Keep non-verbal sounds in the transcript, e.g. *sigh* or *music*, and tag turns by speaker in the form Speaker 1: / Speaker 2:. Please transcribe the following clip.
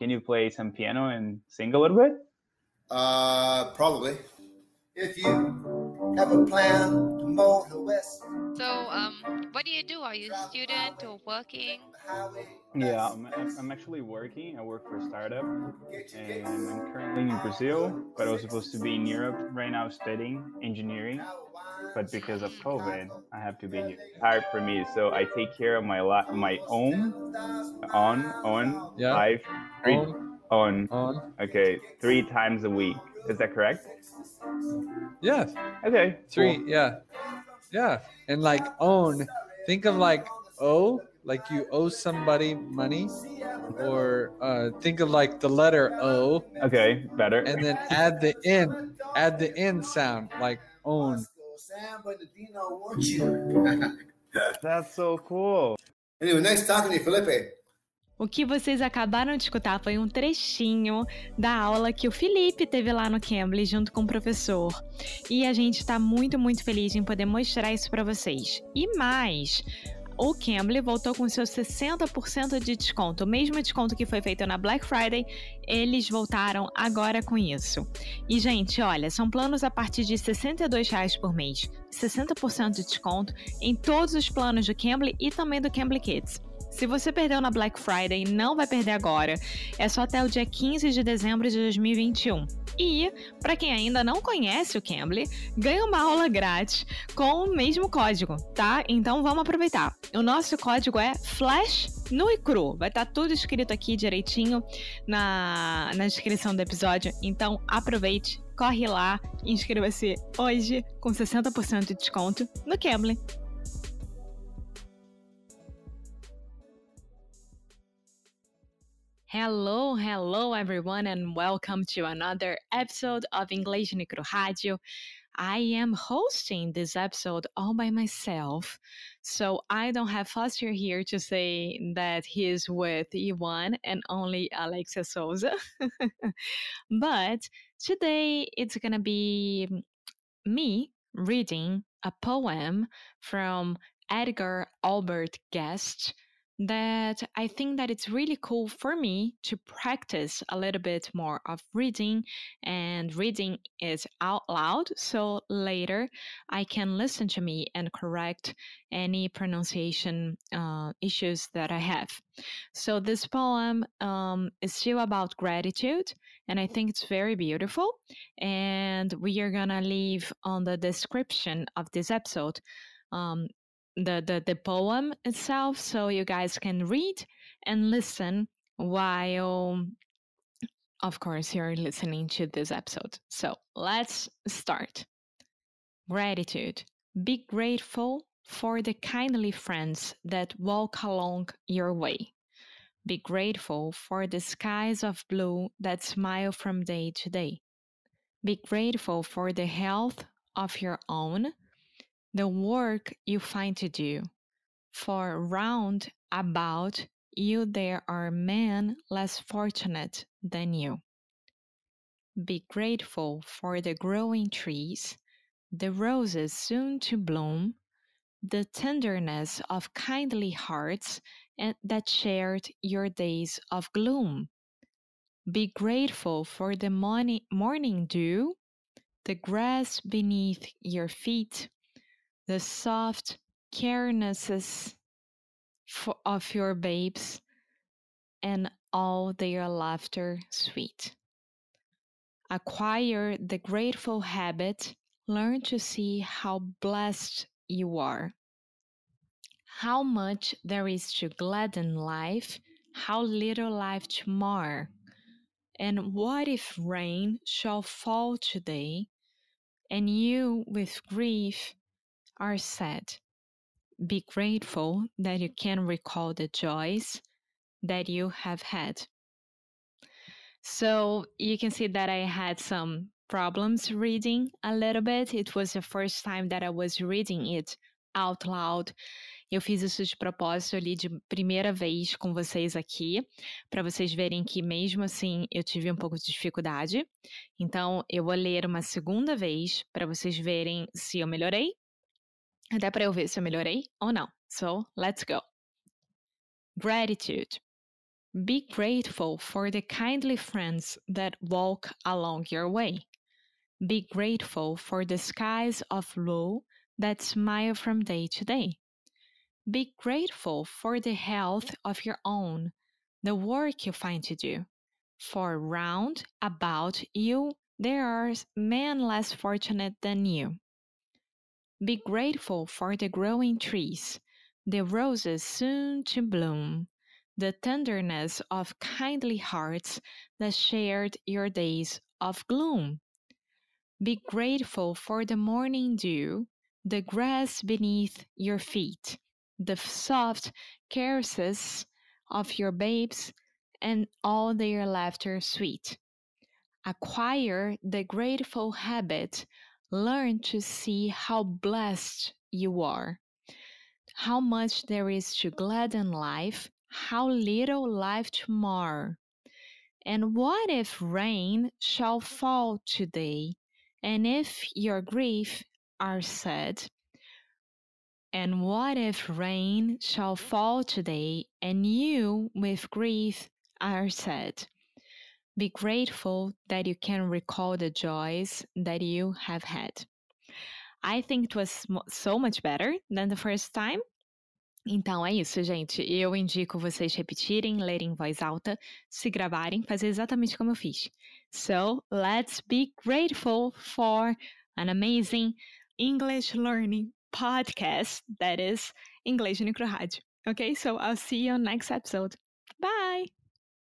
Speaker 1: Can you play some piano and sing a little bit?
Speaker 2: Uh, probably. If you have a plan to mow the west.
Speaker 3: So, um, what do you do? Are you a student or working?
Speaker 1: Yeah, I'm, I'm actually working. I work for a startup, and I'm currently in Brazil, but I was supposed to be in Europe right now studying engineering. But because of COVID, I have to be here. Hard for me, so I take care of my la- my own, on, on,
Speaker 4: Yeah.
Speaker 1: life, three,
Speaker 4: On,
Speaker 1: on,
Speaker 4: on.
Speaker 1: okay, three times a week. Is that correct?
Speaker 4: Yes.
Speaker 1: Okay,
Speaker 4: Three.
Speaker 1: cool.
Speaker 4: Yeah. Yeah. And like own, think of like owe, like you owe somebody money, or uh, think of like the letter O,
Speaker 1: Okay, better.
Speaker 4: and then add the in, add the in sound, like own.
Speaker 2: Sam Bernardino wants *laughs* you.
Speaker 1: That's so cool.
Speaker 2: anyway, nice talking to you, Felipe.
Speaker 5: O que vocês acabaram de escutar foi um trechinho da aula que o Felipe teve lá no Cambly junto com o professor. E a gente está muito, muito feliz em poder mostrar isso para vocês. E mais, o Cambly voltou com seu 60% de desconto. O mesmo desconto que foi feito na Black Friday, eles voltaram agora com isso. E, gente, olha, são planos a partir de 62 reais por mês. 60% de desconto em todos os planos do Cambly e também do Cambly Kids. Se você perdeu na Black Friday, não vai perder agora. É só até o dia 15 de dezembro de 2021. E, para quem ainda não conhece o Cambly, ganha uma aula grátis com o mesmo código, tá? Então vamos aproveitar. O nosso código é Flash nu e cru. Vai estar tudo escrito aqui direitinho na, na descrição do episódio. Então aproveite, corre lá, inscreva-se hoje com 60% de desconto no Cambly. Hello, hello everyone, and welcome to another episode of English Micro Rádio. I am hosting this episode all by myself, so I don't have Foster here to say that he is with Iwan and only Alexia Souza. *laughs* but today it's gonna be me reading a poem from Edgar Albert Guest that I think that it's really cool for me to practice a little bit more of reading and reading it out loud so later I can listen to me and correct any pronunciation uh, issues that I have. So this poem um, is still about gratitude and I think it's very beautiful and we are gonna leave on the description of this episode um, the, the the poem itself so you guys can read and listen while of course you're listening to this episode. So let's start. Gratitude. Be grateful for the kindly friends that walk along your way. Be grateful for the skies of blue that smile from day to day. Be grateful for the health of your own the work you find to do. For round about you there are men less fortunate than you. Be grateful for the growing trees, the roses soon to bloom, the tenderness of kindly hearts and that shared your days of gloom. Be grateful for the morning, morning dew, the grass beneath your feet, the soft carenesses fo- of your babes and all their laughter sweet. Acquire the grateful habit, learn to see how blessed you are, how much there is to gladden life, how little life to mar. And what if rain shall fall today, and you with grief are sad. Be grateful that you can recall the joys that you have had. So you can see that I had some problems reading a little bit. It was the first time that I was reading it out loud. Eu fiz isso de propósito, eu li de primeira vez com vocês aqui, para vocês verem que mesmo assim eu tive um pouco de dificuldade. Então eu vou ler uma segunda vez para vocês verem se eu melhorei até para eu ver se eu melhorei ou não. So, let's go. Gratitude. Be grateful for the kindly friends that walk along your way. Be grateful for the skies of blue that smile from day to day. Be grateful for the health of your own, the work you find to do. For round about you there are men less fortunate than you. Be grateful for the growing trees, the roses soon to bloom, the tenderness of kindly hearts that shared your days of gloom. Be grateful for the morning dew, the grass beneath your feet, the soft caresses of your babes, and all their laughter sweet. Acquire the grateful habit, learn to see how blessed you are, how much there is to gladden life, how little life to mar. And what if rain shall fall today, and if your grief are sad? And what if rain shall fall today, and you with grief are sad? Be grateful that you can recall the joys that you have had. I think it was so much better than the first time. Então é isso, gente. Eu indico vocês repetirem, lerem em voz alta, se gravarem, fazer exatamente como eu fiz. So, let's be grateful for an amazing English learning podcast that is English no Rádio. Okay, so I'll see you on next episode. Bye!